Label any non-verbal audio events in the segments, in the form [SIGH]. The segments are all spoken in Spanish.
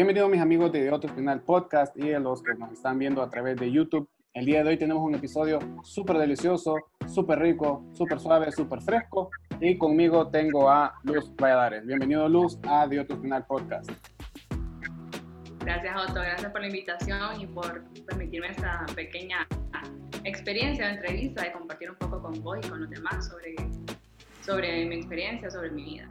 Bienvenidos mis amigos de Otro Final Podcast y a los que nos están viendo a través de YouTube. El día de hoy tenemos un episodio súper delicioso, súper rico, súper suave, súper fresco. Y conmigo tengo a Luz Valladares. Bienvenido Luz a The Otro Final Podcast. Gracias Otto, gracias por la invitación y por permitirme esta pequeña experiencia de entrevista, de compartir un poco con vos y con los demás sobre, sobre mi experiencia, sobre mi vida.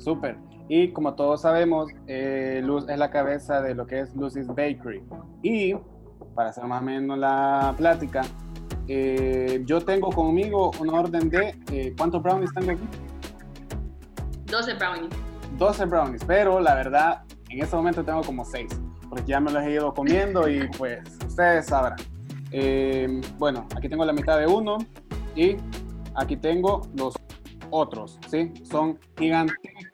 Súper. Y como todos sabemos, eh, Luz es la cabeza de lo que es Lucy's Bakery. Y para hacer más o menos la plática, eh, yo tengo conmigo un orden de eh, ¿cuántos brownies tengo aquí? 12 brownies. 12 brownies, pero la verdad, en este momento tengo como 6, porque ya me los he ido comiendo y pues ustedes sabrán. bueno, aquí tengo la mitad de uno y aquí tengo los otros, ¿sí? Son gigantescos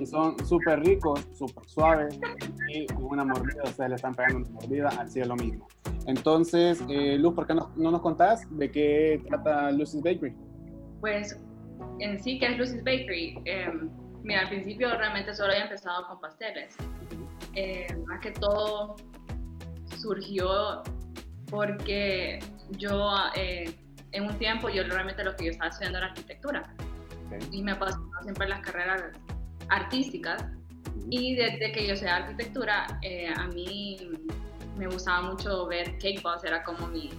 y son súper ricos, súper suaves y con una mordida, ustedes le están pegando una mordida al cielo mismo. Entonces, eh, Luz, ¿por qué no, no, nos contás de qué trata Lucy's Bakery? Pues en sí, ¿qué es Lucy's Bakery? Em, mira, al principio realmente solo había empezado con pasteles. Eh, más que todo surgió porque yo eh, en un tiempo yo realmente lo que yo estaba estudiando era arquitectura y me apasionó siempre las carreras artísticas. Y desde que yo sé arquitectura eh, a mí me gustaba mucho ver cake boss, era como mi,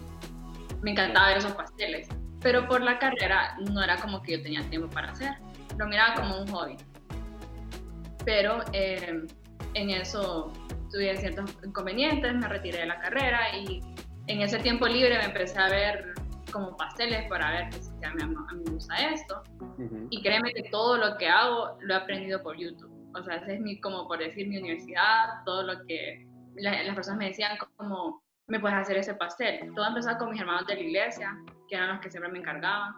me encantaba ver esos pasteles, pero por la carrera no era como que yo tenía tiempo para hacer, lo miraba como un hobby, pero eh, en eso tuve ciertos inconvenientes, me retiré de la carrera y en ese tiempo libre me empecé a ver como pasteles para ver si a mí, me gusta esto. Y créeme que todo lo que hago lo he aprendido por YouTube. O sea, ese es mi, como por decir, mi universidad, todo lo que las personas me decían como, me puedes hacer ese pastel. Todo empezó con mis hermanos de la iglesia, que eran los que siempre me encargaban,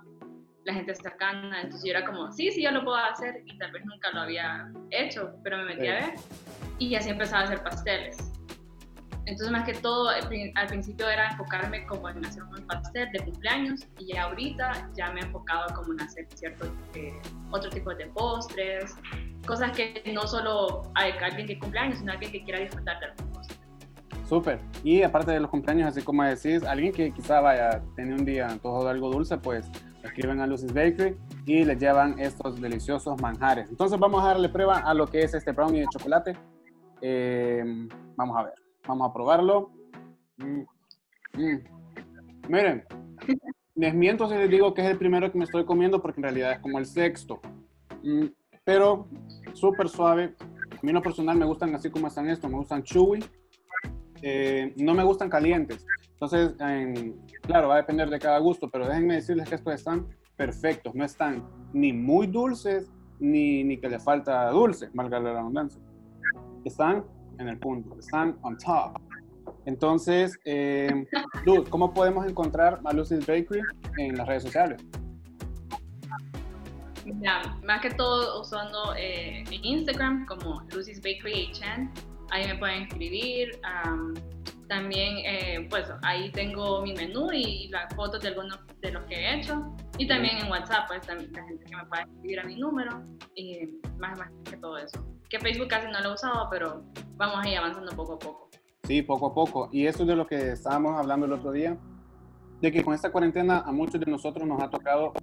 la gente cercana. Entonces yo era como, sí, sí, yo lo puedo hacer y tal vez nunca lo había hecho, pero me metí a ver y así empezaba a hacer pasteles. Entonces, más que todo, al principio era enfocarme como en hacer un pastel de cumpleaños y ya ahorita ya me he enfocado como en hacer cierto eh, otro tipo de postres, cosas que no solo hay alguien que cumpleaños, sino alguien que quiera disfrutar de los postres. Súper. Y aparte de los cumpleaños, así como decís, alguien que quizá vaya a tener un día antojo de algo dulce, pues escriben a Lucy's Bakery y les llevan estos deliciosos manjares. Entonces vamos a darle prueba a lo que es este brownie de chocolate. Eh, vamos a ver. Vamos a probarlo. Mm, mm. Miren, [LAUGHS] les miento si les digo que es el primero que me estoy comiendo porque en realidad es como el sexto. Mm, pero súper suave. A mí en lo personal me gustan así como están estos, me gustan chewy. Eh, no me gustan calientes. Entonces, claro, va a depender de cada gusto, pero déjenme decirles que estos están perfectos. No están ni muy dulces, ni, ni que le falta dulce, valga la redundancia. Están en el punto, están on top. Entonces, eh, Luz, ¿cómo podemos encontrar a Lucy's Bakery en las redes sociales? Más que todo usando eh, Instagram como Lucy's Bakery HN, ahí me pueden escribir. también, eh, pues ahí tengo mi menú y las fotos de algunos de los que he hecho. Y también en WhatsApp, pues también la gente que me puede escribir a mi número y más, más que todo eso. Que Facebook casi no lo he usado, pero vamos ahí avanzando poco a poco. Sí, poco a poco. Y eso es de lo que estábamos hablando el otro día, de que con esta cuarentena a muchos de nosotros nos ha tocado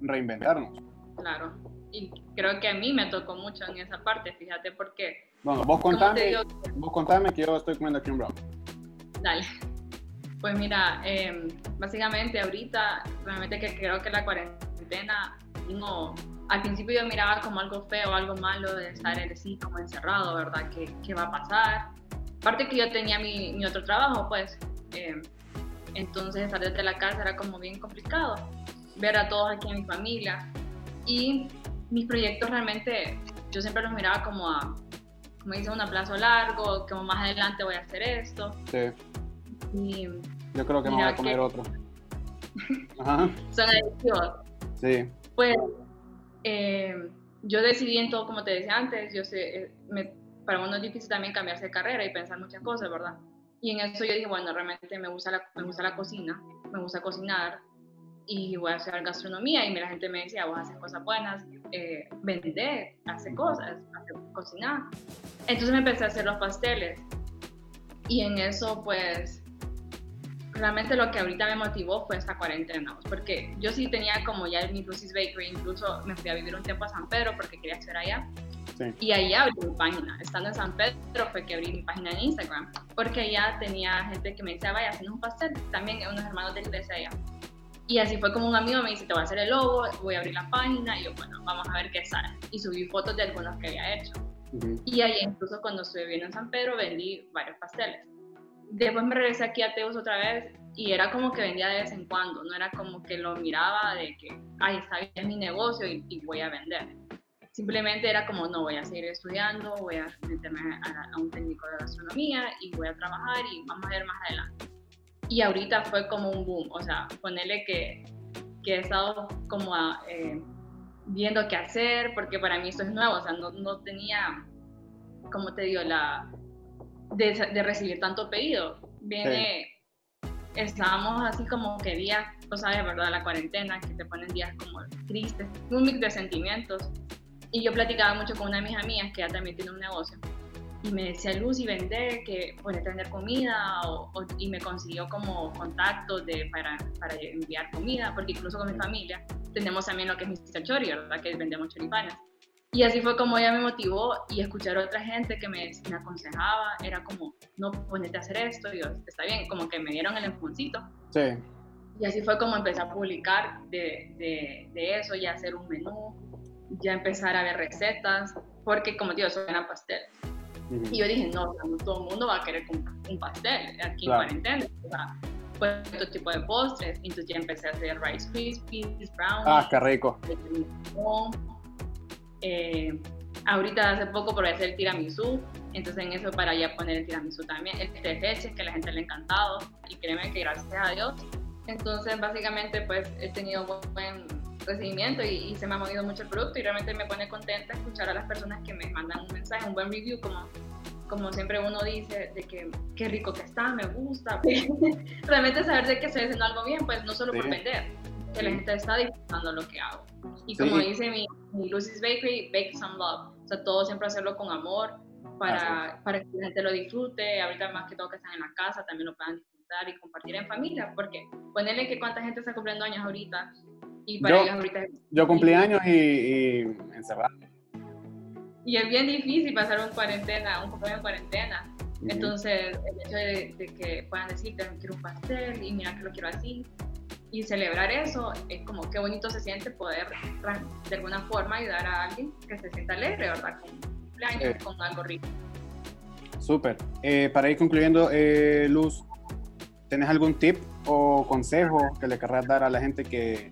reinventarnos. Claro. Y creo que a mí me tocó mucho en esa parte, fíjate, porque... Bueno, vos contame, vos contame que yo estoy comiendo aquí un brown. Dale. [LAUGHS] Pues mira, em, básicamente ahorita, realmente que creo que la cuarentena no, al principio yo miraba como algo feo, algo malo de estar así como encerrado, ¿verdad? ¿Qué, ¿Qué, va a pasar? Aparte que yo tenía mi, mi otro trabajo, pues, em, entonces estar desde la casa era como bien complicado, ver a todos aquí en mi familia y mis proyectos realmente yo siempre los miraba como a, como dice, un plazo largo, como más adelante voy a hacer esto. Sí. Y yo creo que me voy a comer otro. [LAUGHS] Ajá. Son adictivos. Sí. Pues eh, yo decidí en todo, como te decía antes, yo sé, eh, me, para uno es difícil también cambiarse de carrera y pensar muchas cosas, ¿verdad? Y en eso yo dije, bueno, realmente me gusta la, me gusta la cocina, me gusta cocinar, y voy a hacer gastronomía y la gente me decía, vos haces cosas buenas, eh, vender, hace cosas, hace, cocinar. Entonces me empecé a hacer los pasteles y en eso pues realmente lo que ahorita me motivó fue esta cuarentena, porque yo sí tenía como ya mi Lucy's Bakery, incluso me fui a vivir un tiempo a San Pedro porque quería hacer allá. Y ahí abrí mi página. Estando en San Pedro fue que abrí mi página en Instagram, porque allá tenía gente que me decía, vaya, haciendo un pastel, también unos hermanos de iglesia allá. Y así fue como un amigo me dice, te voy a hacer el logo, voy a abrir la página, y yo, bueno, vamos a ver qué sale. Y subí fotos de algunos que había hecho. Y ahí incluso cuando estuve viviendo en San Pedro vendí varios pasteles. Después me regresé aquí a Teus otra vez y era como que vendía de vez en cuando, no era como que lo miraba de que, ay, está bien, es mi negocio y, voy a vender. Simplemente era como, no, voy a seguir estudiando, voy a meterme a, a un técnico de gastronomía y voy a trabajar y vamos a ver más adelante y ahorita fue como un boom, o sea, ponerle que, que he estado como eh, viendo qué hacer, porque para mí esto es nuevo, o sea, no, no tenía, como te digo, la de, de recibir tanto pedido. Viene, estábamos así como que días, sabes, ¿verdad? La cuarentena, que te ponen días como tristes, un mix de sentimientos. Y yo platicaba mucho con una de mis amigas que ella también tiene un negocio y me decía Lucy vender, que puede vender comida o, y me consiguió como contactos de, para, para, enviar comida, porque incluso con mi familia tenemos también lo que es Mr. Chori, ¿verdad? Que vendemos choripanes. Y así fue como ella me motivó y escuchar a otra gente que me, me aconsejaba, era como, no, ponete a hacer esto, y yo, está bien, como que me dieron el empujoncito. Sí. Y así fue como empecé a publicar de, de, de eso, ya hacer un menú, ya empezar a ver recetas, porque como digo, soy una pastel. Y yo dije, no, todo el mundo va a querer un, pastel aquí en cuarentena. O sea, pues otro tipo de postres. Entonces ya empecé a hacer Rice Krispies, brownies. Ah, qué rico. Eh, ahorita hace poco probé hacer el tiramisú. Entonces en eso para ya poner el tiramisú también. El té leche que a la gente le ha encantado. Y créeme que gracias a Dios. Entonces básicamente pues he tenido buen recibimiento y, se me ha movido mucho el producto y realmente me pone contenta escuchar a las personas que me mandan un mensaje, un buen review, como, como siempre uno dice, de que qué rico que está, me gusta. [LAUGHS] realmente saber de que estoy haciendo algo bien, pues no solo por vender, que la gente está disfrutando lo que hago. Y como dice mi, Lucy's Bakery, bake some love. O sea, todo siempre hacerlo con amor para, para que la gente lo disfrute. Ahorita más que todo que están en la casa, también lo puedan disfrutar y compartir en familia, porque ponerle que cuánta gente está cumpliendo años ahorita y para yo, ahorita yo cumplí años y, y encerrado. Y es bien difícil pasar un cuarentena, un cumpleaños en cuarentena. Entonces, el hecho de, que puedan decirte, quiero un pastel y mira que lo quiero así, y celebrar eso, es como qué bonito se siente poder de alguna forma ayudar a alguien que se sienta alegre, ¿verdad? Con un cumpleaños, con algo rico. Súper. Eh, para ir concluyendo, eh, Luz, ¿tienes algún tip o consejo que le querrás dar a la gente que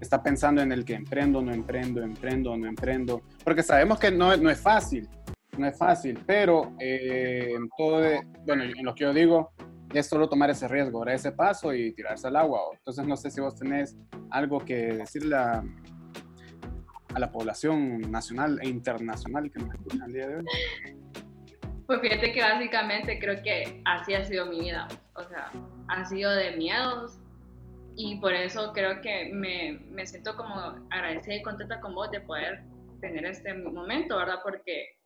está pensando en el que emprendo, no emprendo, emprendo, no emprendo, porque sabemos que no, no es fácil, no es fácil, pero eh, todo, bueno, en lo que yo digo, es solo tomar ese riesgo, dar ese paso y tirarse al agua. Entonces no sé si vos tenés algo que decirle a, a la población nacional e internacional que nos escucha el día de hoy. Pues fíjate que básicamente creo que así ha sido mi vida. O sea, ha sido de miedos, y por eso creo que me, me, siento como agradecida y contenta con vos de poder tener este momento, ¿verdad? Porque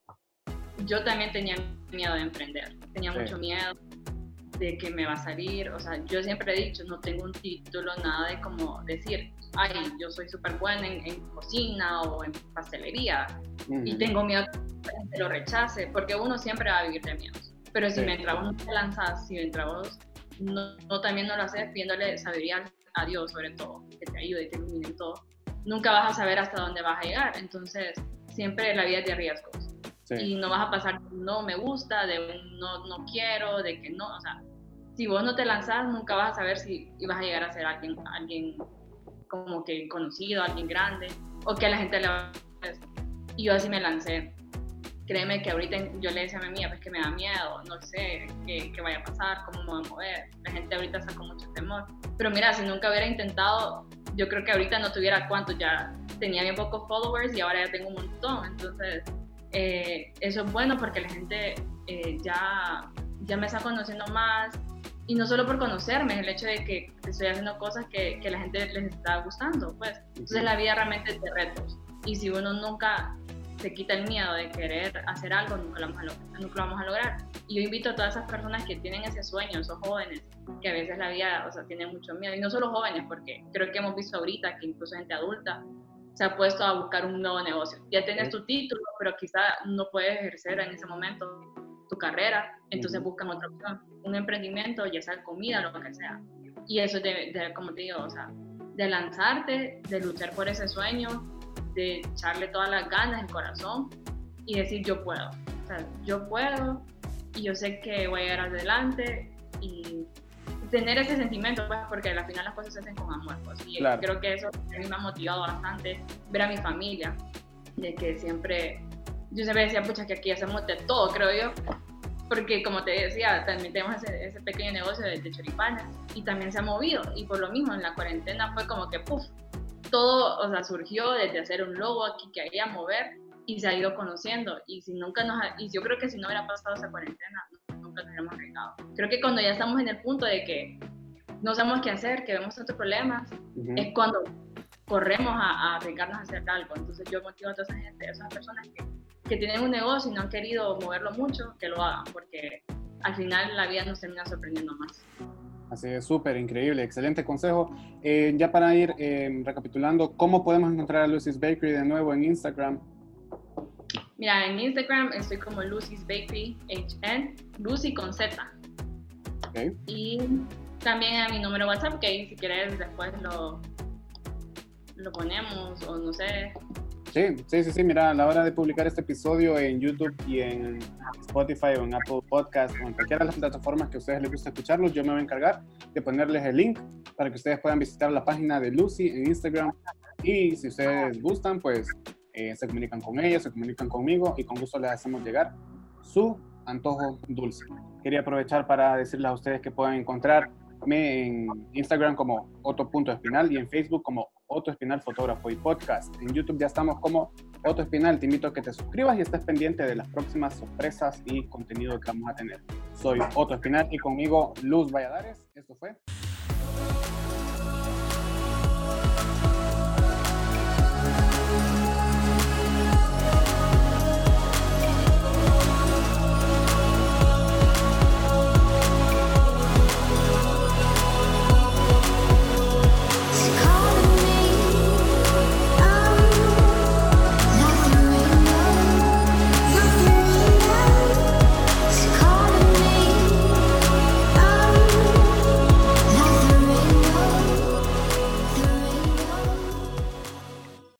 yo también tenía miedo de emprender, tenía mucho miedo de que me va a salir, o sea, yo siempre he dicho, no tengo un título, nada de como decir, ay, yo soy súper buena en, cocina o en pastelería y tengo miedo que lo rechace, porque uno siempre va a vivir de miedos. Pero si mientras vos no te lanzas, si mientras vos no, no, también no lo haces pidiéndole sabiduría a Dios sobre todo, que te ayude y te ilumine en todo, nunca vas a saber hasta dónde vas a llegar. Entonces, siempre la vida es de riesgos. Y no vas a pasar no me gusta, de un no, no quiero, de que no, o sea, si vos no te lanzas, nunca vas a saber si vas a llegar a ser alguien, alguien como que conocido, alguien grande, o que a la gente le va a... Y yo así me lancé créeme que ahorita yo le decía a mi amiga, pues que me da miedo, no sé qué, qué, vaya a pasar, cómo me voy a mover. La gente ahorita está con mucho temor. Pero mira, si nunca hubiera intentado, yo creo que ahorita no tuviera cuántos, ya tenía bien pocos followers y ahora ya tengo un montón. Entonces, eh, eso es bueno porque la gente eh, ya, ya me está conociendo más, y no solo por conocerme, el hecho de que estoy haciendo cosas que, que la gente les está gustando, pues. Entonces la vida realmente es de retos. Y si uno nunca se quita el miedo de querer hacer algo, nunca lo, vamos a lograr, nunca lo vamos a lograr. Y yo invito a todas esas personas que tienen ese sueño, esos jóvenes, que a veces la vida, o sea, tienen mucho miedo. Y no solo jóvenes, porque creo que hemos visto ahorita que incluso gente adulta se ha puesto a buscar un nuevo negocio. Ya tienes tu título, pero quizá no puedes ejercer en ese momento tu carrera, entonces buscan otra opción, un emprendimiento, ya sea comida, lo que sea. Y eso de, como te digo, o sea, de lanzarte, de luchar por ese sueño, de echarle todas las ganas, el corazón y decir yo puedo. O sea, yo puedo y yo sé que voy a llegar adelante y tener ese sentimiento, pues, porque al final las cosas se hacen con amor. Pues, y creo que eso a mí me ha motivado bastante ver a mi familia, de que siempre, yo siempre decía, pucha, que aquí hacemos de todo, creo yo, porque como te decía, también tenemos ese, pequeño negocio de, de, choripanes y también se ha movido y por lo mismo en la cuarentena fue como que, puff, todo, o sea, surgió desde hacer un logo aquí que había mover y se ha ido conociendo y si nunca nos, y yo creo que si no hubiera pasado esa cuarentena, nos hubiéramos arriesgado. Creo que cuando ya estamos en el punto de que no sabemos qué hacer, que vemos tantos problemas, es cuando corremos a, arriesgarnos a hacer algo. Entonces yo motivo a toda esa gente, a esas personas que que tienen un negocio y no han querido moverlo mucho, que lo hagan, porque al final la vida nos termina sorprendiendo más. Así es, súper increíble, excelente consejo. Eh, ya para ir eh, recapitulando, ¿cómo podemos encontrar a Lucy's Bakery de nuevo en Instagram? Mira, en Instagram estoy como Lucy's Bakery HN, Lucy con Z. Okay. Y también a mi número WhatsApp, que ahí si quieres después lo, lo ponemos o no sé, Sí, sí, sí, sí, mira, a la hora de publicar este episodio en YouTube y en Spotify o en Apple Podcast o en cualquiera de las plataformas que a ustedes les gusta escucharlos, yo me voy a encargar de ponerles el link para que ustedes puedan visitar la página de Lucy en Instagram y si ustedes gustan, pues eh, se comunican con ella, se comunican conmigo y con gusto les hacemos llegar su antojo dulce. Quería aprovechar para decirles a ustedes que pueden encontrar en Instagram como Otto.espinal y en Facebook como Otto Espinal Fotógrafo y Podcast. En YouTube ya estamos como Otto Espinal. Te invito a que te suscribas y estés pendiente de las próximas sorpresas y contenido que vamos a tener. Soy Otto Espinal y conmigo Luz Valladares. Esto fue